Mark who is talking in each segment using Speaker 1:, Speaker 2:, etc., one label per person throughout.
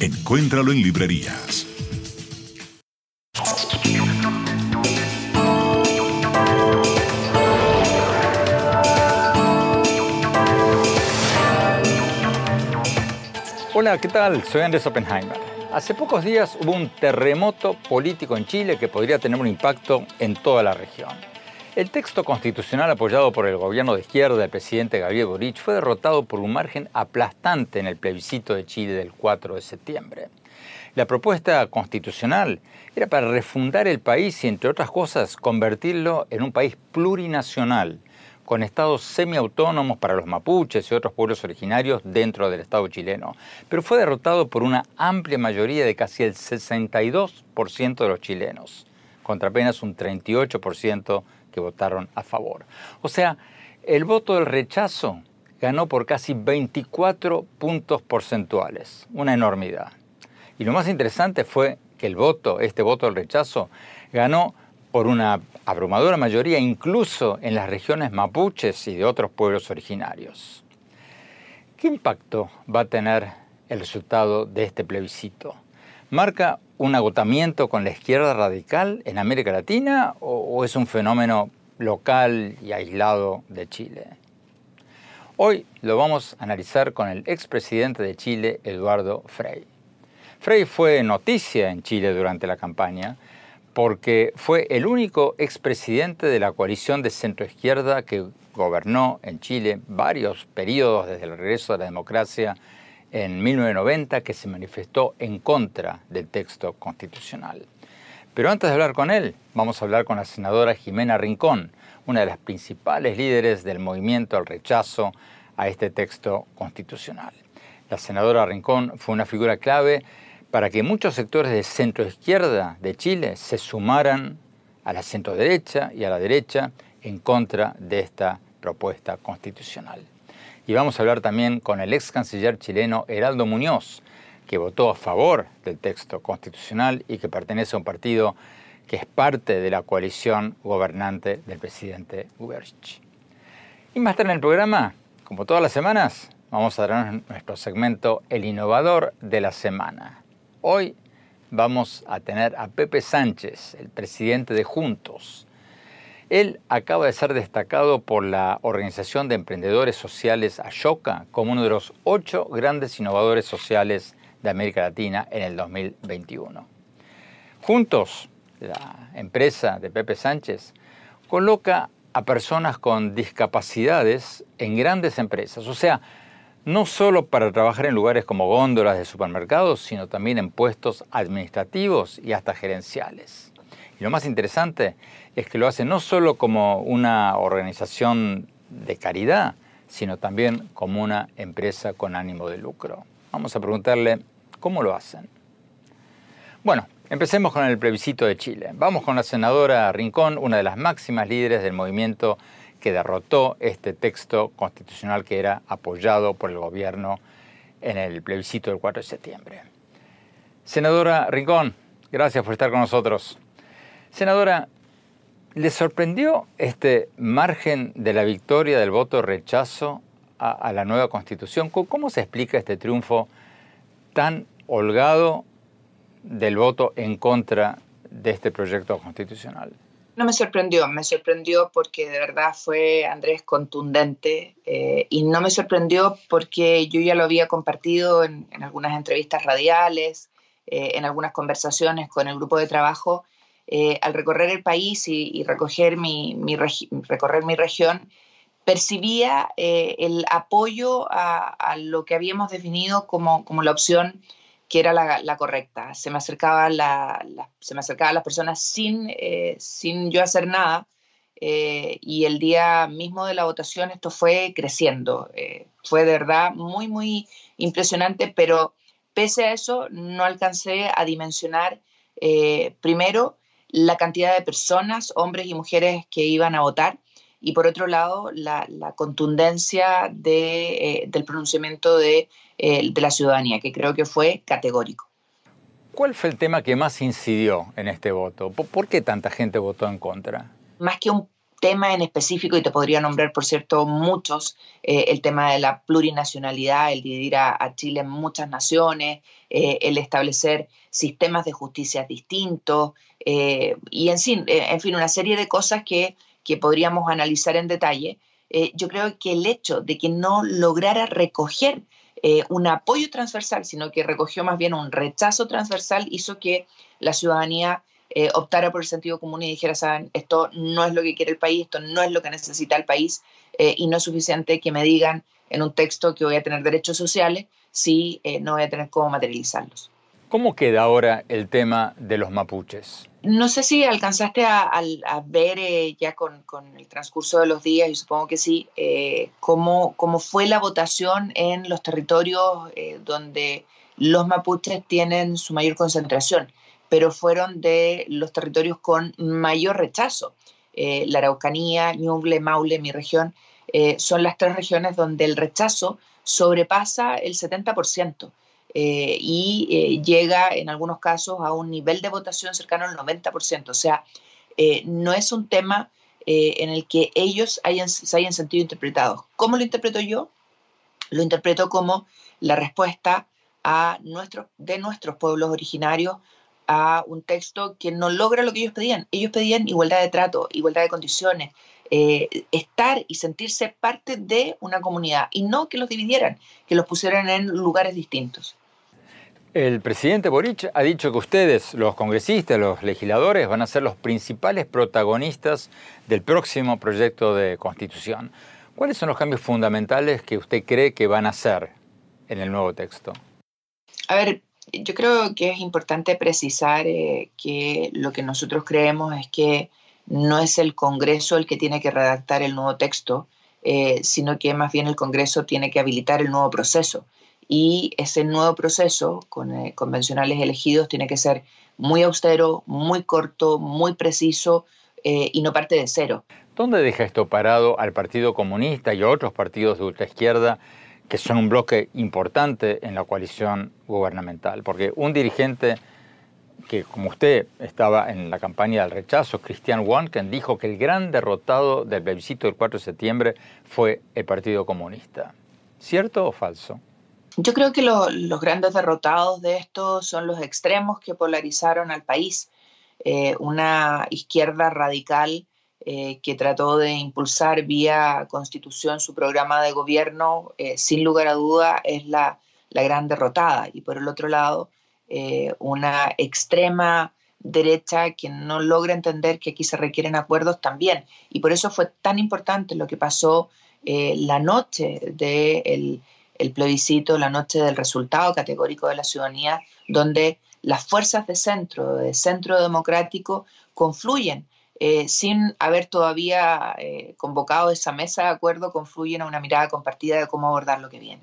Speaker 1: Encuéntralo en librerías.
Speaker 2: Hola, ¿qué tal? Soy Andrés Oppenheimer. Hace pocos días hubo un terremoto político en Chile que podría tener un impacto en toda la región. El texto constitucional apoyado por el gobierno de izquierda del presidente Gabriel Boric fue derrotado por un margen aplastante en el plebiscito de Chile del 4 de septiembre. La propuesta constitucional era para refundar el país y, entre otras cosas, convertirlo en un país plurinacional, con estados semiautónomos para los mapuches y otros pueblos originarios dentro del Estado chileno, pero fue derrotado por una amplia mayoría de casi el 62% de los chilenos, contra apenas un 38% votaron a favor. O sea, el voto del rechazo ganó por casi 24 puntos porcentuales, una enormidad. Y lo más interesante fue que el voto, este voto del rechazo, ganó por una abrumadora mayoría incluso en las regiones mapuches y de otros pueblos originarios. ¿Qué impacto va a tener el resultado de este plebiscito? ¿Marca un agotamiento con la izquierda radical en América Latina o, es un fenómeno local y aislado de Chile? Hoy lo vamos a analizar con el expresidente de Chile, Eduardo Frei. Frei fue noticia en Chile durante la campaña porque fue el único expresidente de la coalición de centroizquierda que gobernó en Chile varios periodos desde el regreso de la democracia en 1990 que se manifestó en contra del texto constitucional. Pero antes de hablar con él, vamos a hablar con la senadora Jimena Rincón, una de las principales líderes del movimiento al rechazo a este texto constitucional. La senadora Rincón fue una figura clave para que muchos sectores de centro izquierda de Chile se sumaran a la centro derecha y a la derecha en contra de esta propuesta constitucional. Y vamos a hablar también con el ex canciller chileno Heraldo Muñoz, que votó a favor del texto constitucional y que pertenece a un partido que es parte de la coalición gobernante del presidente Uberch. Y más tarde en el programa, como todas las semanas, vamos a dar nuestro segmento El Innovador de la Semana. Hoy vamos a tener a Pepe Sánchez, el presidente de Juntos. Él acaba de ser destacado por la Organización de Emprendedores Sociales Ashoka como uno de los ocho grandes innovadores sociales de América Latina en el 2021. Juntos, la empresa de Pepe Sánchez, coloca a personas con discapacidades en grandes empresas, o sea, no solo para trabajar en lugares como góndolas de supermercados, sino también en puestos administrativos y hasta gerenciales. Y lo más interesante es que lo hace no solo como una organización de caridad, sino también como una empresa con ánimo de lucro. Vamos a preguntarle cómo lo hacen. Bueno, empecemos con el plebiscito de Chile. Vamos con la senadora Rincón, una de las máximas líderes del movimiento que derrotó este texto constitucional que era apoyado por el gobierno en el plebiscito del 4 de septiembre. Senadora Rincón, gracias por estar con nosotros. Senadora, ¿le sorprendió este margen de la victoria del voto rechazo a, la nueva constitución? ¿Cómo se explica este triunfo tan holgado del voto en contra de este proyecto constitucional?
Speaker 3: No me sorprendió, me sorprendió porque de verdad fue Andrés contundente eh, y no me sorprendió porque yo ya lo había compartido en, algunas entrevistas radiales, eh, en algunas conversaciones con el grupo de trabajo. Eh, al recorrer el país y, recoger mi, recorrer mi región, percibía el apoyo a, lo que habíamos definido como, como la opción que era la, correcta. Se me acercaban la, se me acercaba las personas sin, eh, sin yo hacer nada. Eh, y el día mismo de la votación esto fue creciendo. Eh, fue de verdad muy, muy impresionante, pero pese a eso no alcancé a dimensionar primero la cantidad de personas, hombres y mujeres que iban a votar y por otro lado la, contundencia de, del pronunciamiento de eh, de la ciudadanía, que creo que fue categórico.
Speaker 2: ¿Cuál fue el tema que más incidió en este voto? ¿Por qué tanta gente votó en contra?
Speaker 3: Más que un tema en específico, y te podría nombrar, por cierto, muchos, eh, el tema de la plurinacionalidad, el dividir a, Chile en muchas naciones, eh, el establecer sistemas de justicia distintos, y en fin, en fin, una serie de cosas que, que podríamos analizar en detalle. yo creo que el hecho de que no lograra recoger eh, un apoyo transversal, sino que recogió más bien un rechazo transversal, hizo que la ciudadanía eh, optara por el sentido común y dijera, saben, esto no es lo que quiere el país, esto no es lo que necesita el país eh, y no es suficiente que me digan en un texto que voy a tener derechos sociales si no voy a tener cómo materializarlos.
Speaker 2: ¿Cómo queda ahora el tema de los mapuches?
Speaker 3: No sé si alcanzaste a, ver eh, ya con, el transcurso de los días, y supongo que sí, eh, cómo, fue la votación en los territorios eh, donde los mapuches tienen su mayor concentración, pero fueron de los territorios con mayor rechazo. la Araucanía, Ñuble, Maule, mi región, son las tres regiones donde el rechazo sobrepasa el 70%. Eh, y eh, llega en algunos casos a un nivel de votación cercano al 90%. O sea, eh, no es un tema en el que ellos hayan, se hayan sentido interpretados. ¿Cómo lo interpreto yo? Lo interpreto como la respuesta a nuestros, de nuestros pueblos originarios a un texto que no logra lo que ellos pedían. Ellos pedían igualdad de trato, igualdad de condiciones, estar y sentirse parte de una comunidad y no que los dividieran, que los pusieran en lugares distintos.
Speaker 2: El presidente Boric ha dicho que ustedes, los congresistas, los legisladores, van a ser los principales protagonistas del próximo proyecto de constitución. ¿Cuáles son los cambios fundamentales que usted cree que van a hacer en el nuevo texto?
Speaker 3: A ver, yo creo que es importante precisar eh, que lo que nosotros creemos es que no es el Congreso el que tiene que redactar el nuevo texto, eh, sino que más bien el Congreso tiene que habilitar el nuevo proceso y ese nuevo proceso con eh, convencionales elegidos tiene que ser muy austero, muy corto, muy preciso y no parte de cero.
Speaker 2: ¿Dónde deja esto parado al Partido Comunista y a otros partidos de ultraizquierda que son un bloque importante en la coalición gubernamental? Porque un dirigente que, como usted, estaba en la campaña del rechazo, Christian Wanken, dijo que el gran derrotado del plebiscito del 4 de septiembre fue el Partido Comunista. ¿Cierto o falso?
Speaker 3: Yo creo que los grandes derrotados de esto son los extremos que polarizaron al país. Eh, una izquierda radical eh, que trató de impulsar vía constitución su programa de gobierno, eh, sin lugar a duda, es la, la, gran derrotada. Y por el otro lado, una extrema derecha que no logra entender que aquí se requieren acuerdos también. Y por eso fue tan importante lo que pasó la noche del el plebiscito, la noche del resultado categórico de la ciudadanía, donde las fuerzas de centro, de centro democrático, confluyen. Eh, sin haber todavía eh, convocado esa mesa de acuerdo, confluyen a una mirada compartida de cómo abordar lo que viene.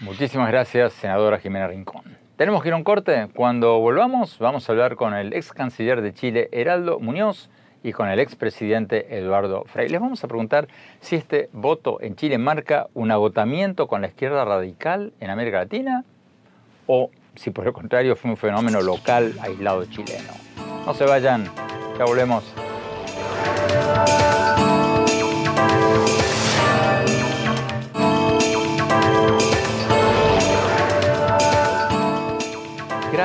Speaker 2: Muchísimas gracias, senadora Jimena Rincón. Tenemos que ir a un corte. Cuando volvamos, vamos a hablar con el ex canciller de Chile, Heraldo Muñoz, y con el expresidente Eduardo Frei. Les vamos a preguntar si este voto en Chile marca un agotamiento con la izquierda radical en América Latina o si por el contrario fue un fenómeno local aislado chileno. No se vayan, ya volvemos.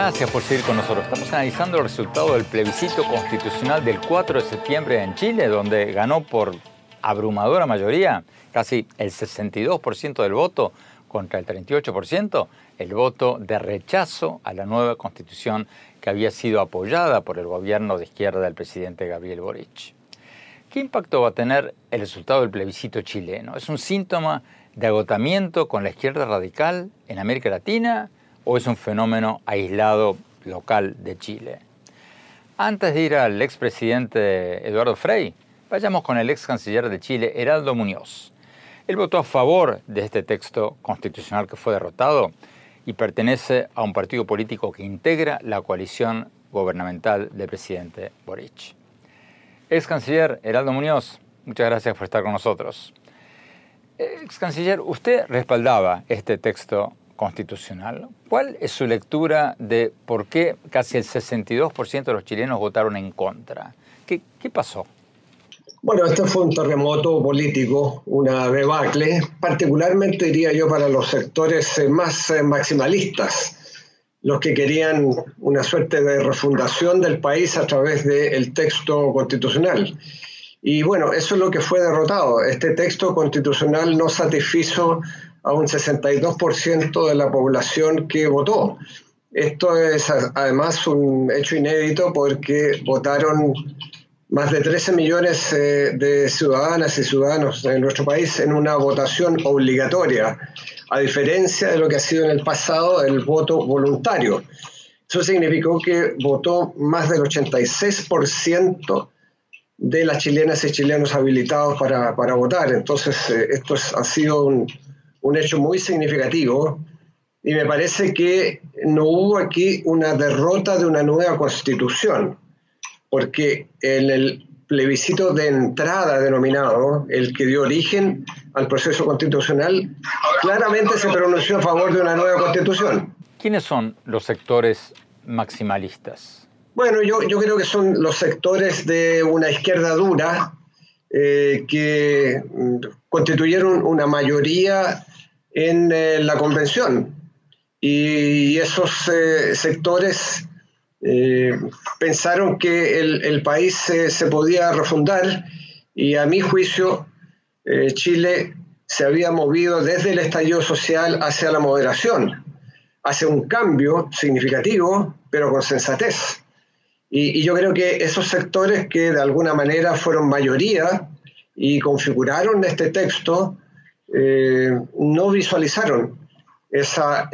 Speaker 2: Gracias por seguir con nosotros. Estamos analizando el resultado del plebiscito constitucional del 4 de septiembre en Chile, donde ganó por abrumadora mayoría, casi el 62% del voto contra el 38%, el voto de rechazo a la nueva constitución que había sido apoyada por el gobierno de izquierda del presidente Gabriel Boric. ¿Qué impacto va a tener el resultado del plebiscito chileno? ¿Es un síntoma de agotamiento con la izquierda radical en América Latina o es un fenómeno aislado local de Chile? Antes de ir al expresidente Eduardo Frei, vayamos con el ex canciller de Chile, Heraldo Muñoz. Él votó a favor de este texto constitucional que fue derrotado y pertenece a un partido político que integra la coalición gubernamental del presidente Boric. Ex canciller Heraldo Muñoz, muchas gracias por estar con nosotros. Ex canciller, usted respaldaba este texto constitucional. ¿Cuál es su lectura de por qué casi el 62% de los chilenos votaron en contra? ¿Qué, qué pasó?
Speaker 4: Bueno, este fue un terremoto político, una debacle, particularmente diría yo para los sectores eh, más eh, maximalistas, los que querían una suerte de refundación del país a través del texto constitucional. Y bueno, eso es lo que fue derrotado. Este texto constitucional no satisfizo a un 62% de la población que votó. Esto es además un hecho inédito porque votaron más de 13 millones eh, de ciudadanas y ciudadanos en nuestro país en una votación obligatoria, a diferencia de lo que ha sido en el pasado el voto voluntario. Eso significó que votó más del 86% de las chilenas y chilenos habilitados para, votar. Entonces, eh, esto ha sido un, un hecho muy significativo y me parece que no hubo aquí una derrota de una nueva constitución porque en el plebiscito de entrada denominado, el que dio origen al proceso constitucional, claramente se pronunció a favor de una nueva constitución.
Speaker 2: ¿Quiénes son los sectores maximalistas?
Speaker 4: Bueno, yo, yo creo que son los sectores de una izquierda dura eh, que mm, constituyeron una mayoría en eh, la convención. Y esos eh, sectores eh, pensaron que el, país se, podía refundar y a mi juicio Chile se había movido desde el estallido social hacia la moderación, hacia un cambio significativo, pero con sensatez. Y, yo creo que esos sectores que de alguna manera fueron mayoría y configuraron este texto, eh, no visualizaron esa,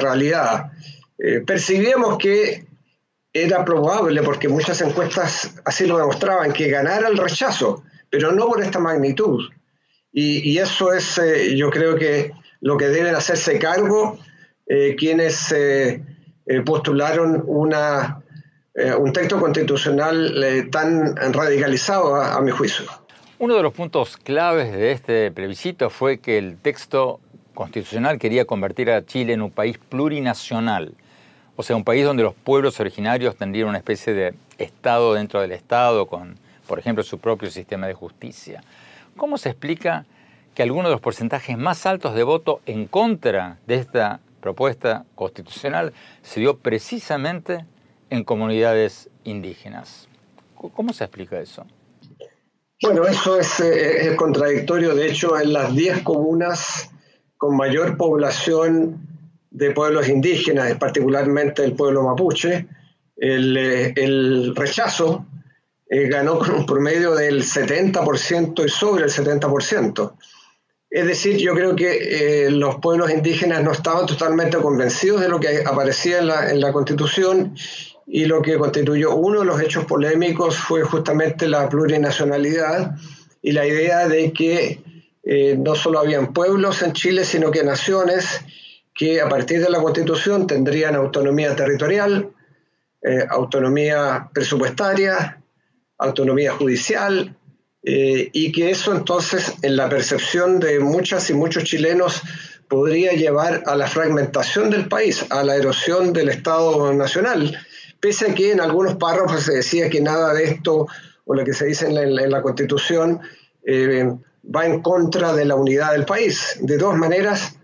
Speaker 4: realidad. percibíamos que era probable, porque muchas encuestas así lo demostraban, que ganara el rechazo, pero no por esta magnitud. Y, eso es, eh, yo creo que lo que deben hacerse cargo eh, quienes eh, postularon una, un texto constitucional tan radicalizado a mi juicio.
Speaker 2: Uno de los puntos claves de este plebiscito fue que el texto constitucional quería convertir a Chile en un país plurinacional o sea, un país donde los pueblos originarios tendrían una especie de Estado dentro del Estado, con, por ejemplo, su propio sistema de justicia. ¿Cómo se explica que algunos de los porcentajes más altos de voto en contra de esta propuesta constitucional se dio precisamente en comunidades indígenas? ¿Cómo se explica eso?
Speaker 4: Bueno, eso es, eh, es contradictorio. De hecho, en las 10 comunas con mayor población de pueblos indígenas, particularmente el pueblo mapuche, el, eh, rechazo eh, ganó con un promedio del 70% y sobre el 70%. Es decir, yo creo que eh, los pueblos indígenas no estaban totalmente convencidos de lo que aparecía en la, Constitución y lo que constituyó uno de los hechos polémicos fue justamente la plurinacionalidad y la idea de que no solo habían pueblos en Chile, sino que naciones que a partir de la Constitución tendrían autonomía territorial, eh, autonomía presupuestaria, autonomía judicial, eh, y que eso entonces, en la percepción de muchas y muchos chilenos, podría llevar a la fragmentación del país, a la erosión del Estado Nacional, pese a que en algunos párrafos se decía que nada de esto, o lo que se dice en la, Constitución, eh, va en contra de la unidad del país. De todas maneras,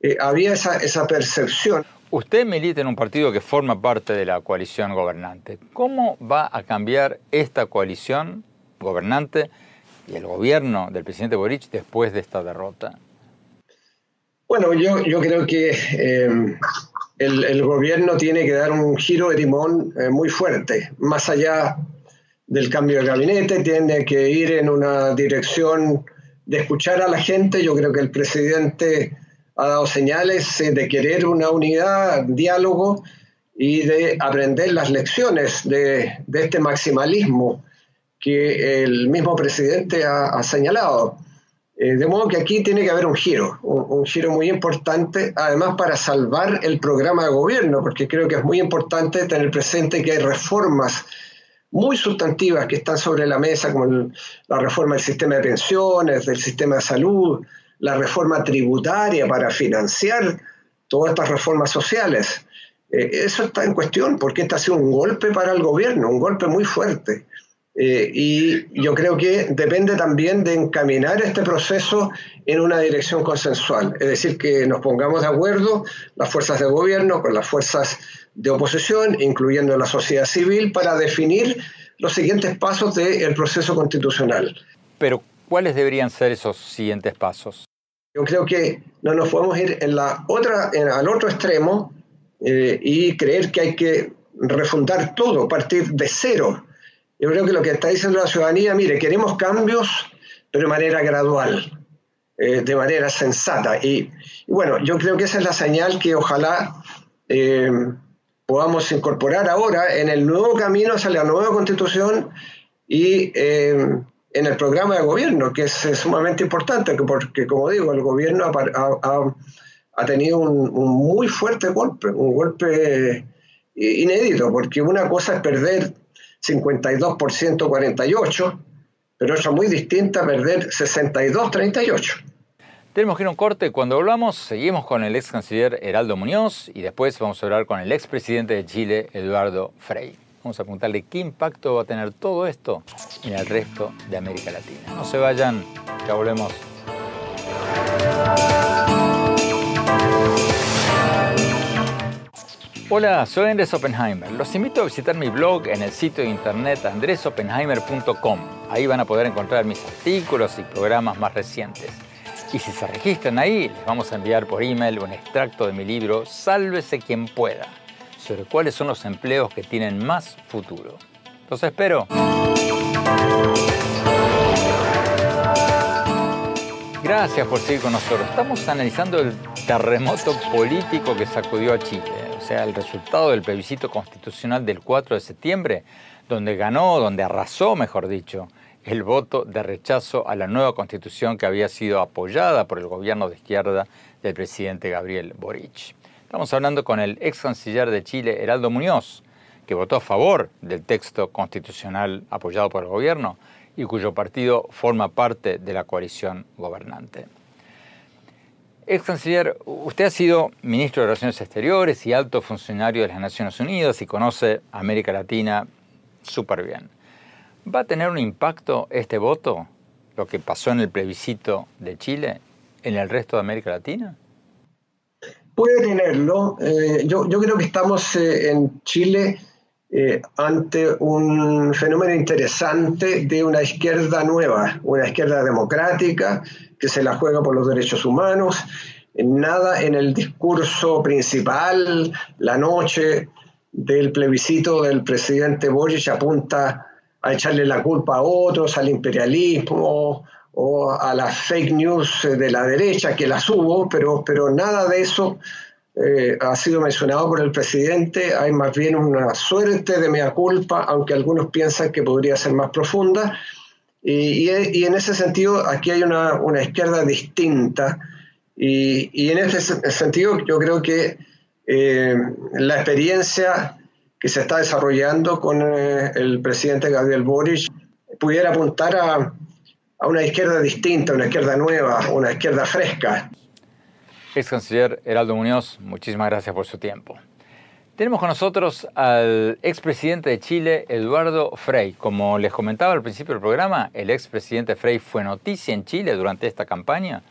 Speaker 4: eh, había esa, esa percepción.
Speaker 2: Usted milita en un partido que forma parte de la coalición gobernante. ¿Cómo va a cambiar esta coalición gobernante y el gobierno del presidente Boric después de esta derrota?
Speaker 4: Bueno, yo, yo creo que eh, el, gobierno tiene que dar un giro de timón eh, muy fuerte, más allá del cambio de gabinete, tiene que ir en una dirección de escuchar a la gente. Yo creo que el presidente ha dado señales eh, de querer una unidad, diálogo y de aprender las lecciones de, este maximalismo que el mismo presidente ha, señalado. Eh, de modo que aquí tiene que haber un giro, un, giro muy importante, además para salvar el programa de gobierno, porque creo que es muy importante tener presente que hay reformas muy sustantivas que están sobre la mesa, como la reforma del sistema de pensiones, del sistema de salud, la reforma tributaria para financiar todas estas reformas sociales. Eh, eso está en cuestión porque este ha sido un golpe para el gobierno, un golpe muy fuerte. Eh, y yo creo que depende también de encaminar este proceso en una dirección consensual, es decir, que nos pongamos de acuerdo las fuerzas de gobierno con las fuerzas de oposición, incluyendo la sociedad civil, para definir los siguientes pasos del proceso constitucional.
Speaker 2: Pero, ¿cuáles deberían ser esos siguientes pasos?
Speaker 4: Yo creo que no nos podemos ir en la otra, al otro extremo eh, y creer que hay que refundar todo, partir de cero. Yo creo que lo que está diciendo la ciudadanía, mire, queremos cambios, pero de manera gradual, eh, de manera sensata. Y, bueno, yo creo que esa es la señal que ojalá eh, podamos incorporar ahora en el nuevo camino hacia la nueva constitución y en el programa de gobierno, que es, sumamente importante, porque como digo, el gobierno ha, tenido un, muy fuerte golpe, un golpe inédito, porque una cosa es perder 52% 48, pero otra muy distinta perder 62 38.
Speaker 2: Tenemos que ir a un corte. Cuando volvamos, seguimos con el ex canciller Heraldo Muñoz y después vamos a hablar con el ex presidente de Chile, Eduardo Frei. Vamos a preguntarle qué impacto va a tener todo esto en el resto de América Latina. No se vayan, ya volvemos. Hola, soy Andrés Oppenheimer. Los invito a visitar mi blog en el sitio de internet andresoppenheimer.com. Ahí van a poder encontrar mis artículos y programas más recientes. Y si se registran ahí, les vamos a enviar por email un extracto de mi libro Sálvese quien pueda sobre cuáles son los empleos que tienen más futuro. Los espero. Gracias por seguir con nosotros. Estamos analizando el terremoto político que sacudió a Chile, sea, el resultado del plebiscito constitucional del 4 de septiembre, donde ganó, donde arrasó, mejor dicho, el voto de rechazo a la nueva constitución que había sido apoyada por el gobierno de izquierda del presidente Gabriel Boric. Estamos hablando con el ex canciller de Chile, Heraldo Muñoz, que votó a favor del texto constitucional apoyado por el gobierno y cuyo partido forma parte de la coalición gobernante. Ex canciller, usted ha sido ministro de Relaciones Exteriores y alto funcionario de las Naciones Unidas y conoce América Latina súper bien. ¿Va a tener un impacto este voto, lo que pasó en el plebiscito de Chile, en el resto de América Latina?
Speaker 4: Puede tenerlo. Eh, yo, creo que estamos eh, en Chile eh, ante un fenómeno interesante de una izquierda nueva, una izquierda democrática que se la juega por los derechos humanos. Nada en el discurso principal, la noche del plebiscito del presidente Boric apunta a echarle la culpa a otros, al imperialismo, o a las fake news de la derecha, que las hubo, pero, pero nada de eso eh, ha sido mencionado por el presidente. Hay más bien una suerte de mea culpa, aunque algunos piensan que podría ser más profunda. Y, y, en ese sentido, aquí hay una, una izquierda distinta. Y, y, en ese sentido, yo creo que eh, la experiencia que se está desarrollando con el presidente Gabriel Boric pudiera apuntar a, a una izquierda distinta, una izquierda nueva, una izquierda fresca.
Speaker 2: Ex canciller Heraldo Muñoz, muchísimas gracias por su tiempo. Tenemos con nosotros al expresidente de Chile, Eduardo Frei. Como les comentaba al principio del programa, el expresidente Frei fue noticia en Chile durante esta campaña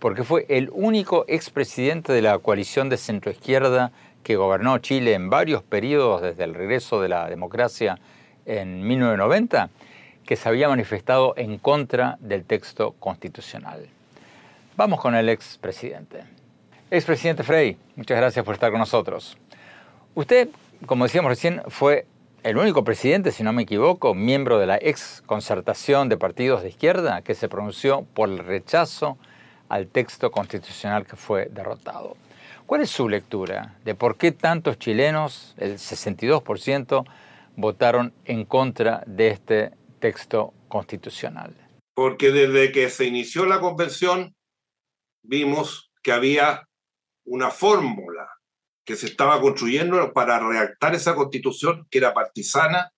Speaker 2: porque fue el único expresidente de la coalición de centroizquierda que gobernó Chile en varios periodos desde el regreso de la democracia en 1990, que se había manifestado en contra del texto constitucional. Vamos con el expresidente. Expresidente Frey, muchas gracias por estar con nosotros. Usted, como decíamos recién, fue el único presidente, si no me equivoco, miembro de la ex concertación de partidos de izquierda que se pronunció por el rechazo al texto constitucional que fue derrotado. ¿Cuál es su lectura de por qué tantos chilenos, el 62%, votaron en contra de este texto constitucional?
Speaker 5: Porque desde que se inició la convención vimos que había una fórmula que se estaba construyendo para redactar esa constitución que era partisana,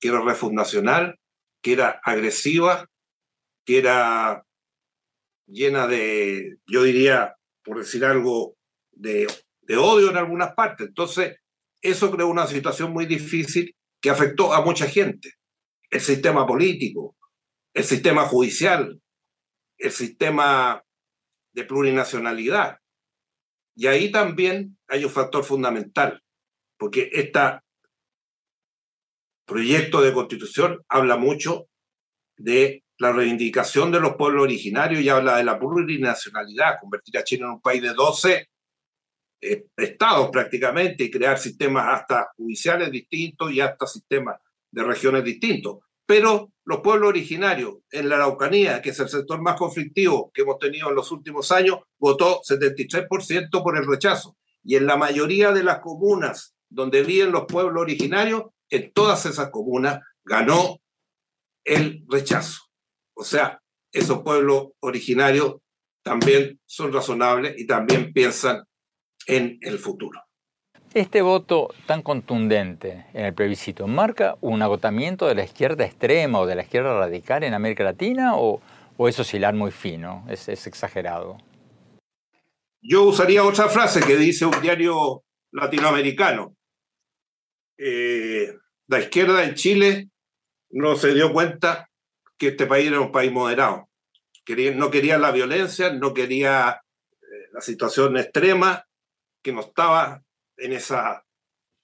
Speaker 5: que era refundacional, que era agresiva, que era llena de, yo diría, por decir algo, de, de odio en algunas partes. Entonces, eso creó una situación muy difícil que afectó a mucha gente. El sistema político, el sistema judicial, el sistema de plurinacionalidad. Y ahí también hay un factor fundamental, porque este proyecto de constitución habla mucho de la reivindicación de los pueblos originarios y habla de la plurinacionalidad, convertir a Chile en un país de 12 eh, estados prácticamente y crear sistemas hasta judiciales distintos y hasta sistemas de regiones distintos. Pero los pueblos originarios en la Araucanía, que es el sector más conflictivo que hemos tenido en los últimos años, votó 73% por el rechazo. Y en la mayoría de las comunas donde viven los pueblos originarios, en todas esas comunas ganó el rechazo. O sea, esos pueblos originarios también son razonables y también piensan en el futuro.
Speaker 2: Este voto tan contundente en el plebiscito marca un agotamiento de la izquierda extrema o de la izquierda radical en América Latina o, o es oscilar muy fino, es, exagerado.
Speaker 5: Yo usaría otra frase que dice un diario latinoamericano. Eh, la izquierda en Chile no se dio cuenta que este país era un país moderado. no quería la violencia, no quería eh, la situación extrema, que no estaba en esa,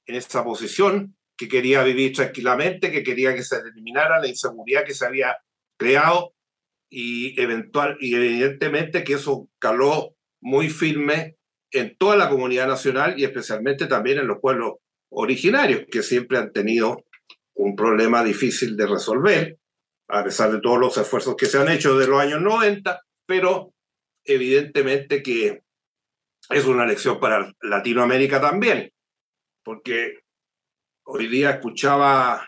Speaker 5: en esa posición, que quería vivir tranquilamente, que quería que se eliminara la inseguridad que se había creado y, eventual, y evidentemente que eso caló muy firme en toda la comunidad nacional y especialmente también en los pueblos originarios, que siempre han tenido un problema difícil de resolver a pesar de todos los esfuerzos que se han hecho de los años 90, pero evidentemente que es una lección para Latinoamérica también, porque hoy día escuchaba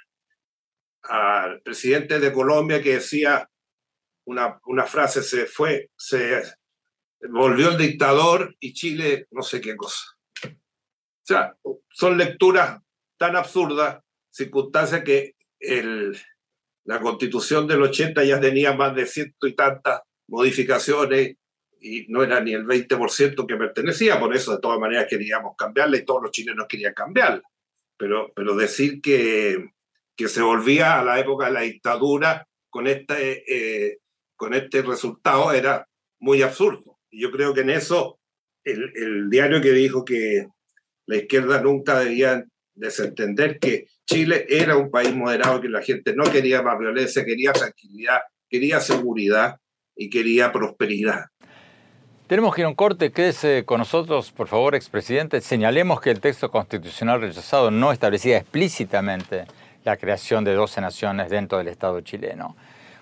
Speaker 5: al presidente de Colombia que decía una, una frase, se fue, se volvió el dictador y Chile no sé qué cosa. O sea, son lecturas tan absurdas, circunstancias que el, la constitución del 80 ya tenía más de ciento y tantas modificaciones y no era ni el 20% que pertenecía, por eso de todas maneras queríamos cambiarla y todos los chilenos querían cambiarla. Pero, pero decir que, que se volvía a la época de la dictadura con este, eh, con este resultado era muy absurdo. Y yo creo que en eso el, el diario que dijo que la izquierda nunca debía desentender que Chile era un país moderado, que la gente no quería más violencia, quería tranquilidad, quería seguridad y quería prosperidad.
Speaker 2: Tenemos que ir a un corte. Quédese con nosotros, por favor, expresidente. Señalemos que el texto constitucional rechazado no establecía explícitamente la creación de 12 naciones dentro del Estado chileno.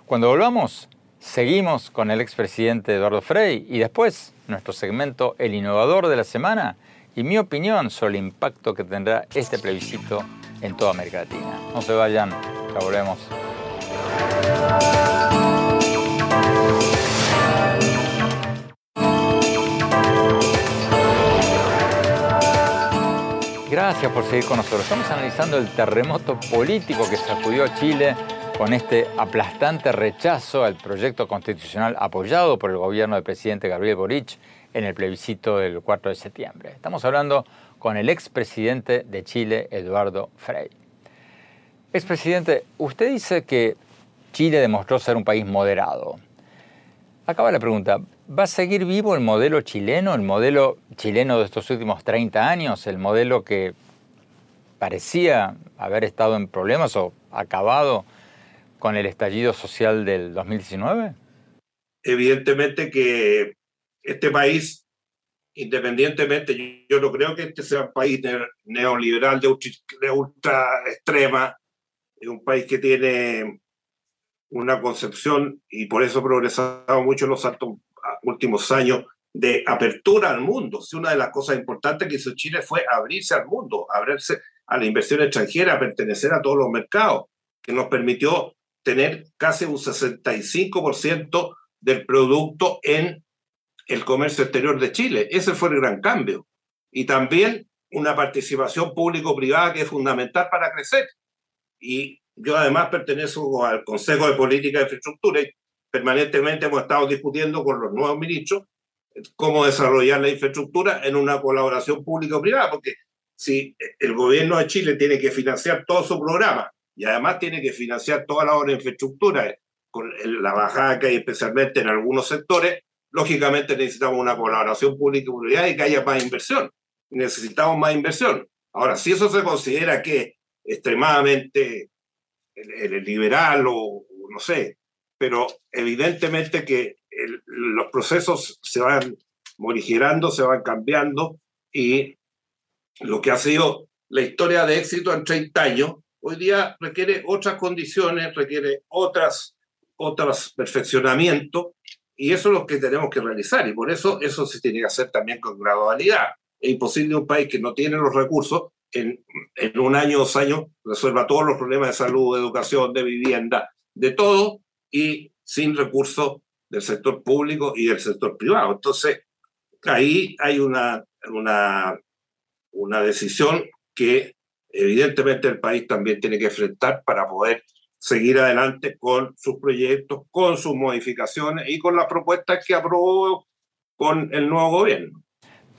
Speaker 2: Cuando volvamos, seguimos con el expresidente Eduardo Frei y después nuestro segmento El Innovador de la Semana y mi opinión sobre el impacto que tendrá este plebiscito en toda América Latina. No se vayan, ya volvemos. Gracias por seguir con nosotros. Estamos analizando el terremoto político que sacudió a Chile con este aplastante rechazo al proyecto constitucional apoyado por el gobierno del presidente Gabriel Boric en el plebiscito del 4 de septiembre. Estamos hablando con el expresidente de Chile, Eduardo Frei. Expresidente, usted dice que Chile demostró ser un país moderado. Acaba la pregunta, ¿va a seguir vivo el modelo chileno, el modelo chileno de estos últimos 30 años, el modelo que parecía haber estado en problemas o acabado con el estallido social del 2019?
Speaker 5: Evidentemente que este país, independientemente, yo no creo que este sea un país neoliberal de ultra, extrema, es un país que tiene una concepción, y por eso ha progresado mucho en los últimos años, de apertura al mundo. Si una de las cosas importantes que hizo Chile fue abrirse al mundo, abrirse a la inversión extranjera, pertenecer a todos los mercados, que nos permitió tener casi un 65% del producto en el comercio exterior de Chile. Ese fue el gran cambio. Y también una participación público-privada que es fundamental para crecer. Y yo además pertenezco al Consejo de Política de Infraestructura y permanentemente hemos estado discutiendo con los nuevos ministros cómo desarrollar la infraestructura en una colaboración público-privada, porque si el gobierno de Chile tiene que financiar todo su programa y además tiene que financiar toda la obra de infraestructura con la bajada que hay especialmente en algunos sectores, lógicamente necesitamos una colaboración pública y que haya más inversión. Necesitamos más inversión. Ahora, si eso se considera que extremadamente liberal o, no sé, pero evidentemente que los procesos se van morigerando, se van cambiando y lo que ha sido la historia de éxito en 30 años hoy día requiere otras condiciones, requiere otras, otros perfeccionamientos, y eso es lo que tenemos que realizar, y por eso eso se tiene que hacer también con gradualidad. Es imposible un país que no tiene los recursos en, en un año, dos años, resuelva todos los problemas de salud, de educación, de vivienda, de todo, y sin recursos del sector público y del sector privado. Entonces, ahí hay una, una, una decisión que evidentemente el país también tiene que enfrentar para poder seguir adelante con sus proyectos, con sus modificaciones y con las propuestas que aprobó con el nuevo gobierno.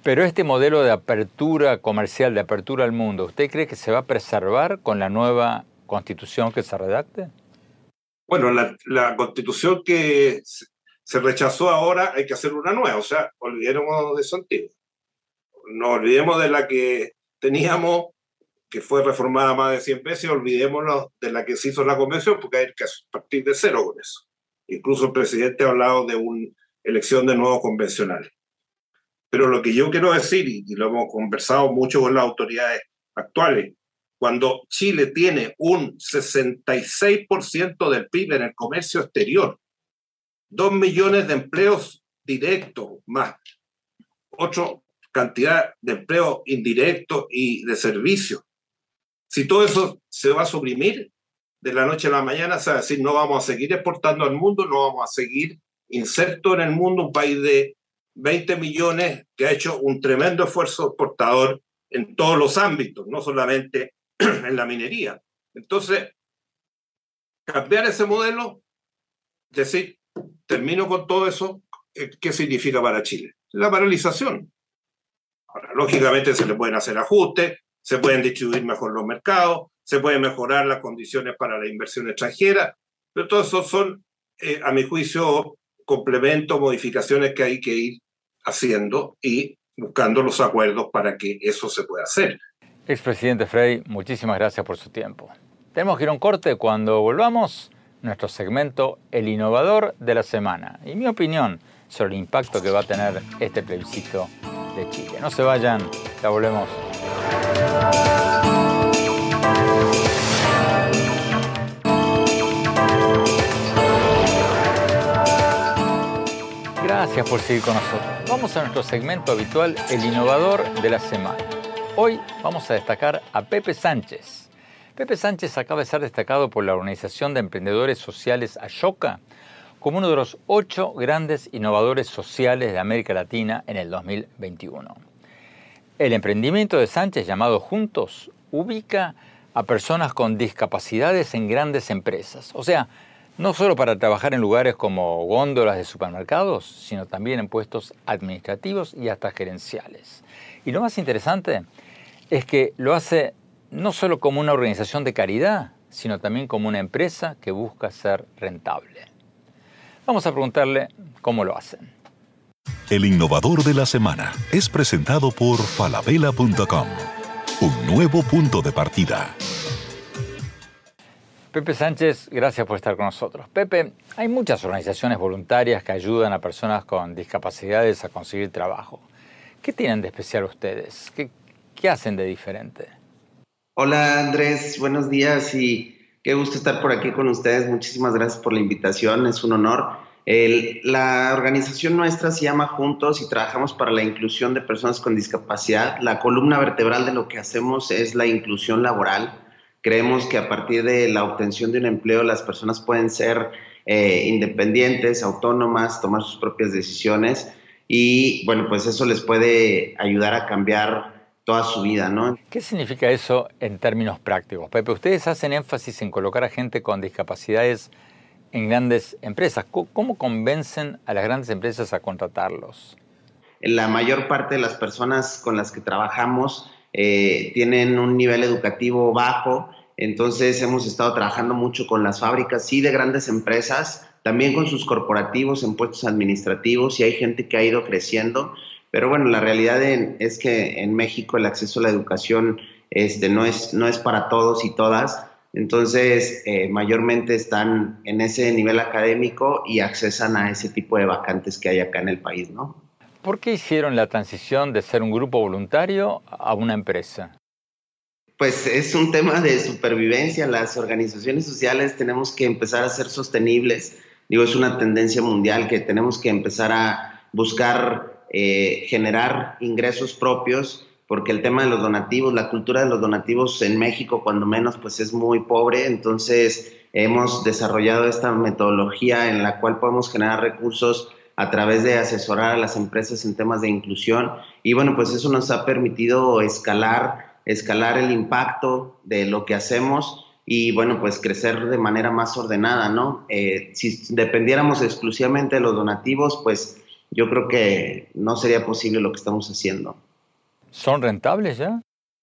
Speaker 2: Pero este modelo de apertura comercial, de apertura al mundo, ¿usted cree que se va a preservar con la nueva constitución que se redacte?
Speaker 5: Bueno, la, constitución que se rechazó ahora hay que hacer una nueva, o sea, olvidemos de su antiguo. No olvidemos de la que teníamos que fue reformada más de 100 veces, olvidémonos de la que se hizo la convención, porque hay que partir de cero con eso. Incluso el presidente ha hablado de una elección de nuevos convencionales. Pero lo que yo quiero decir, y lo hemos conversado mucho con las autoridades actuales, cuando Chile tiene un 66% del PIB en el comercio exterior, dos millones de empleos directos, más otra cantidad de empleos indirectos y de servicios, si todo eso se va a suprimir de la noche a la mañana, es decir, no vamos a seguir exportando al mundo, no vamos a seguir inserto en el mundo, un país de 20 millones que ha hecho un tremendo esfuerzo exportador en todos los ámbitos, no solamente en la minería. Entonces, cambiar ese modelo, decir, termino con todo eso, eh, ¿qué significa para Chile? La paralización. Ahora, lógicamente se le pueden hacer ajustes, se pueden distribuir mejor los mercados, se pueden mejorar las condiciones para la inversión extranjera, pero todo eso son, eh, a mi juicio, complementos, modificaciones que hay que ir haciendo y buscando los acuerdos para que eso se pueda hacer.
Speaker 2: Expresidente Frey, muchísimas gracias por su tiempo. Tenemos que ir a un corte cuando volvamos nuestro segmento El Innovador de la Semana y mi opinión sobre el impacto que va a tener este plebiscito de Chile. No se vayan, ya volvemos. Gracias por seguir con nosotros. Vamos a nuestro segmento habitual, el innovador de la semana. Hoy vamos a destacar a Pepe Sánchez. Pepe Sánchez acaba de ser destacado por la Organización de Emprendedores Sociales Ashoka como uno de los ocho grandes innovadores sociales de América Latina en el 2021. El emprendimiento de Sánchez llamado Juntos ubica a personas con discapacidades en grandes empresas. O sea, no solo para trabajar en lugares como góndolas de supermercados, sino también en puestos administrativos y hasta gerenciales. Y lo más interesante es que lo hace no solo como una organización de caridad, sino también como una empresa que busca ser rentable. Vamos a preguntarle cómo lo hacen.
Speaker 1: El innovador de la semana es presentado por falabella.com, un nuevo punto de partida.
Speaker 2: Pepe Sánchez, gracias por estar con nosotros. Pepe, hay muchas organizaciones voluntarias que ayudan a personas con discapacidades a conseguir trabajo. ¿Qué tienen de especial ustedes? ¿Qué, qué hacen de diferente?
Speaker 6: Hola Andrés, buenos días y qué gusto estar por aquí con ustedes. Muchísimas gracias por la invitación, es un honor. la organización nuestra se llama Juntos y trabajamos para la inclusión de personas con discapacidad. La columna vertebral de lo que hacemos es la inclusión laboral Creemos que a partir de la obtención de un empleo las personas pueden ser eh, independientes, autónomas, tomar sus propias decisiones y bueno, pues eso les puede ayudar a cambiar toda su vida, ¿no?
Speaker 2: ¿Qué significa eso en términos prácticos? Pepe, ustedes hacen énfasis en colocar a gente con discapacidades en grandes empresas. ¿Cómo convencen a las grandes empresas a contratarlos?
Speaker 6: La mayor parte de las personas con las que trabajamos eh, tienen un nivel educativo bajo, entonces hemos estado trabajando mucho con las fábricas, sí, de grandes empresas, también con sus corporativos en puestos administrativos y hay gente que ha ido creciendo, pero bueno, la realidad es que en México el acceso a la educación este, no, es, no es para todos y todas, entonces eh, mayormente están en ese nivel académico y accesan a ese tipo de vacantes que hay acá en el país, ¿no?
Speaker 2: ¿Por qué hicieron la transición de ser un grupo voluntario a una empresa?
Speaker 6: Pues es un tema de supervivencia. Las organizaciones sociales tenemos que empezar a ser sostenibles. Digo, es una tendencia mundial que tenemos que empezar a buscar eh, generar ingresos propios, porque el tema de los donativos, la cultura de los donativos en México, cuando menos, pues es muy pobre. Entonces, hemos desarrollado esta metodología en la cual podemos generar recursos a través de asesorar a las empresas en temas de inclusión. Y bueno, pues eso nos ha permitido escalar, escalar el impacto de lo que hacemos y bueno, pues crecer de manera más ordenada, ¿no? Eh, si dependiéramos exclusivamente de los donativos, pues yo creo que no sería posible lo que estamos haciendo.
Speaker 2: ¿Son rentables ya?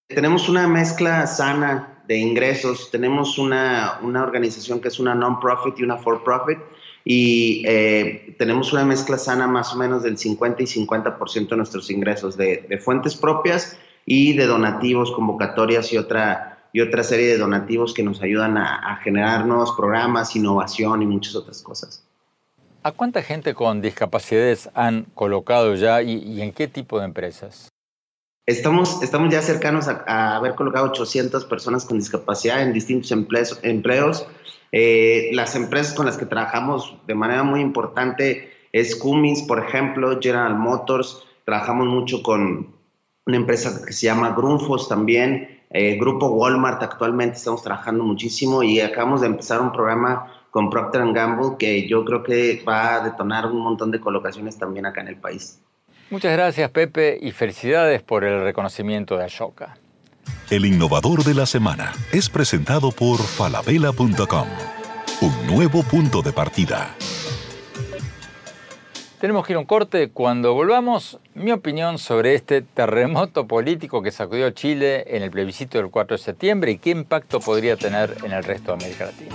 Speaker 6: Tenemos una mezcla sana de ingresos, tenemos una, una organización que es una non-profit y una for-profit, y eh, tenemos una mezcla sana más o menos del 50 y 50% de nuestros ingresos de, fuentes propias y de donativos, convocatorias y otra, y otra serie de donativos que nos ayudan a, generar nuevos programas, innovación y muchas otras cosas.
Speaker 2: ¿A cuánta gente con discapacidades han colocado ya y, en qué tipo de empresas?
Speaker 6: Estamos, estamos ya cercanos a, a, haber colocado 800 personas con discapacidad en distintos empleos, empleos eh, las empresas con las que trabajamos de manera muy importante es Cummins, por ejemplo, General Motors. Trabajamos mucho con una empresa que se llama Grunfos también. Eh, Grupo Walmart actualmente estamos trabajando muchísimo y acabamos de empezar un programa con Procter Gamble que yo creo que va a detonar un montón de colocaciones también acá en el país.
Speaker 2: Muchas gracias Pepe y felicidades por el reconocimiento de Ashoka.
Speaker 1: El innovador de la semana es presentado por falabella.com, un nuevo punto de partida.
Speaker 2: Tenemos que ir a un corte. Cuando volvamos, mi opinión sobre este terremoto político que sacudió Chile en el plebiscito del 4 de septiembre y qué impacto podría tener en el resto de América Latina.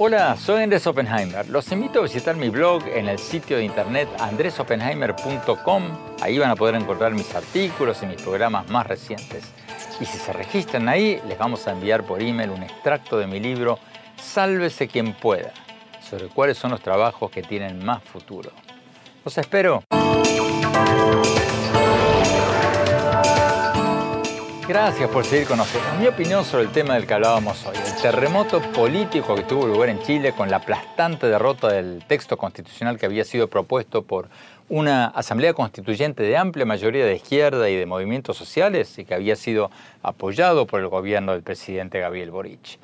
Speaker 2: Hola, soy Andrés Oppenheimer. Los invito a visitar mi blog en el sitio de internet andresoppenheimer.com. Ahí van a poder encontrar mis artículos y mis programas más recientes. Y si se registran ahí, les vamos a enviar por email un extracto de mi libro Sálvese quien pueda, sobre cuáles son los trabajos que tienen más futuro. Los espero. Gracias por seguir con nosotros. Mi opinión sobre el tema del que hablábamos hoy, el terremoto político que tuvo lugar en Chile con la aplastante derrota del texto constitucional que había sido propuesto por una asamblea constituyente de amplia mayoría de izquierda y de movimientos sociales y que había sido apoyado por el gobierno del presidente Gabriel Boric.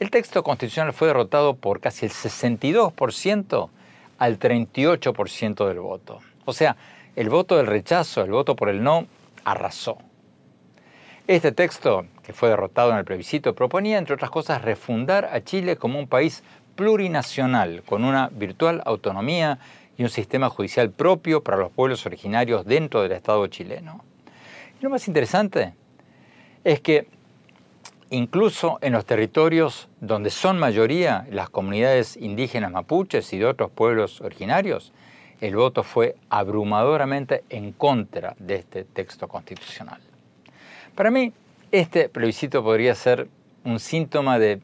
Speaker 2: El texto constitucional fue derrotado por casi el 62% al 38% del voto. O sea, el voto del rechazo, el voto por el no, arrasó. Este texto, que fue derrotado en el plebiscito, proponía, entre otras cosas, refundar a Chile como un país plurinacional, con una virtual autonomía y un sistema judicial propio para los pueblos originarios dentro del Estado chileno. Y lo más interesante es que incluso en los territorios donde son mayoría las comunidades indígenas mapuches y de otros pueblos originarios, el voto fue abrumadoramente en contra de este texto constitucional. Para mí, este plebiscito podría ser un síntoma de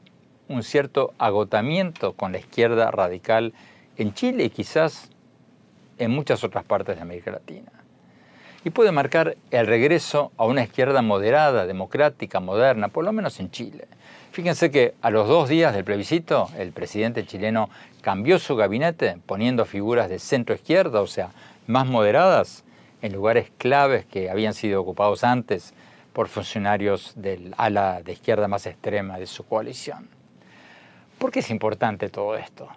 Speaker 2: un cierto agotamiento con la izquierda radical en Chile y quizás en muchas otras partes de América Latina. Y puede marcar el regreso a una izquierda moderada, democrática, moderna, por lo menos en Chile. Fíjense que a los dos días del plebiscito, el presidente chileno cambió su gabinete poniendo figuras de centro izquierda, o sea, más moderadas, en lugares claves que habían sido ocupados antes por funcionarios del ala de izquierda más extrema de su coalición. ¿Por qué es importante todo esto?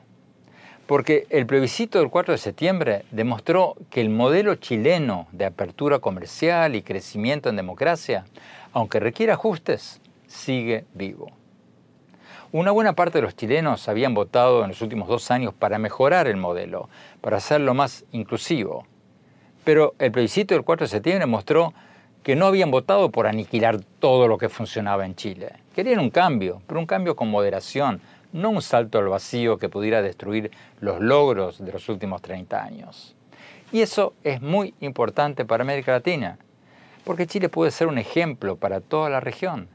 Speaker 2: Porque el plebiscito del 4 de septiembre demostró que el modelo chileno de apertura comercial y crecimiento en democracia, aunque requiere ajustes, sigue vivo. Una buena parte de los chilenos habían votado en los últimos dos años para mejorar el modelo, para hacerlo más inclusivo. Pero el plebiscito del 4 de septiembre mostró que no habían votado por aniquilar todo lo que funcionaba en Chile. Querían un cambio, pero un cambio con moderación, no un salto al vacío que pudiera destruir los logros de los últimos 30 años. Y eso es muy importante para América Latina, porque Chile puede ser un ejemplo para toda la región.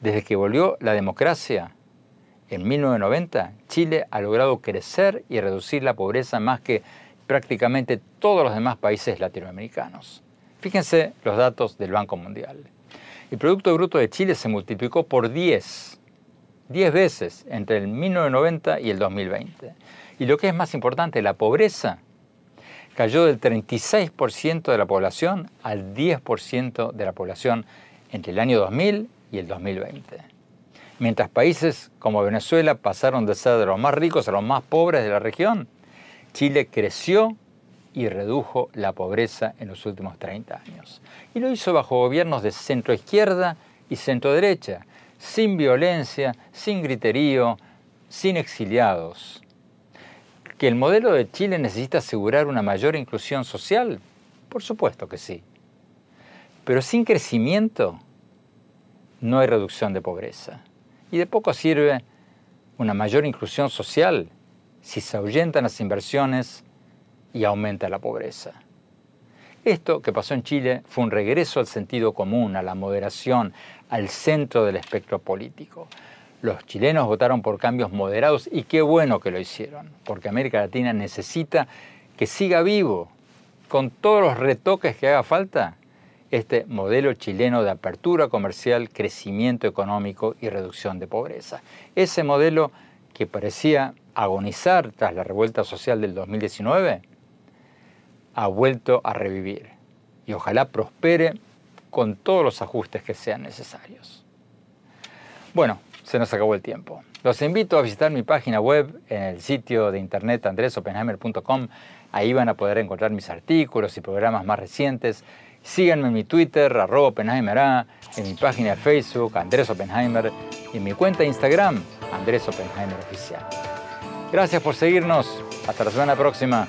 Speaker 2: Desde que volvió la democracia en 1990, Chile ha logrado crecer y reducir la pobreza más que prácticamente todos los demás países latinoamericanos. Fíjense los datos del Banco Mundial. El Producto Bruto de Chile se multiplicó por 10, 10 veces entre el 1990 y el 2020. Y lo que es más importante, la pobreza cayó del 36% de la población al 10% de la población entre el año 2000 y el 2020. Mientras países como Venezuela pasaron de ser de los más ricos a los más pobres de la región, Chile creció y redujo la pobreza en los últimos 30 años. Y lo hizo bajo gobiernos de centro izquierda y centro derecha, sin violencia, sin griterío, sin exiliados. ¿Que el modelo de Chile necesita asegurar una mayor inclusión social? Por supuesto que sí. Pero sin crecimiento no hay reducción de pobreza. Y de poco sirve una mayor inclusión social si se ahuyentan las inversiones y aumenta la pobreza. Esto que pasó en Chile fue un regreso al sentido común, a la moderación, al centro del espectro político. Los chilenos votaron por cambios moderados y qué bueno que lo hicieron, porque América Latina necesita que siga vivo, con todos los retoques que haga falta, este modelo chileno de apertura comercial, crecimiento económico y reducción de pobreza. Ese modelo que parecía agonizar tras la revuelta social del 2019, ha vuelto a revivir y ojalá prospere con todos los ajustes que sean necesarios. Bueno, se nos acabó el tiempo. Los invito a visitar mi página web en el sitio de internet andresopenheimer.com. Ahí van a poder encontrar mis artículos y programas más recientes. Síganme en mi Twitter, arroba Oppenheimer en mi página de Facebook, Andrés Oppenheimer, y en mi cuenta de Instagram, Andrés Oppenheimer Oficial. Gracias por seguirnos. Hasta la semana próxima.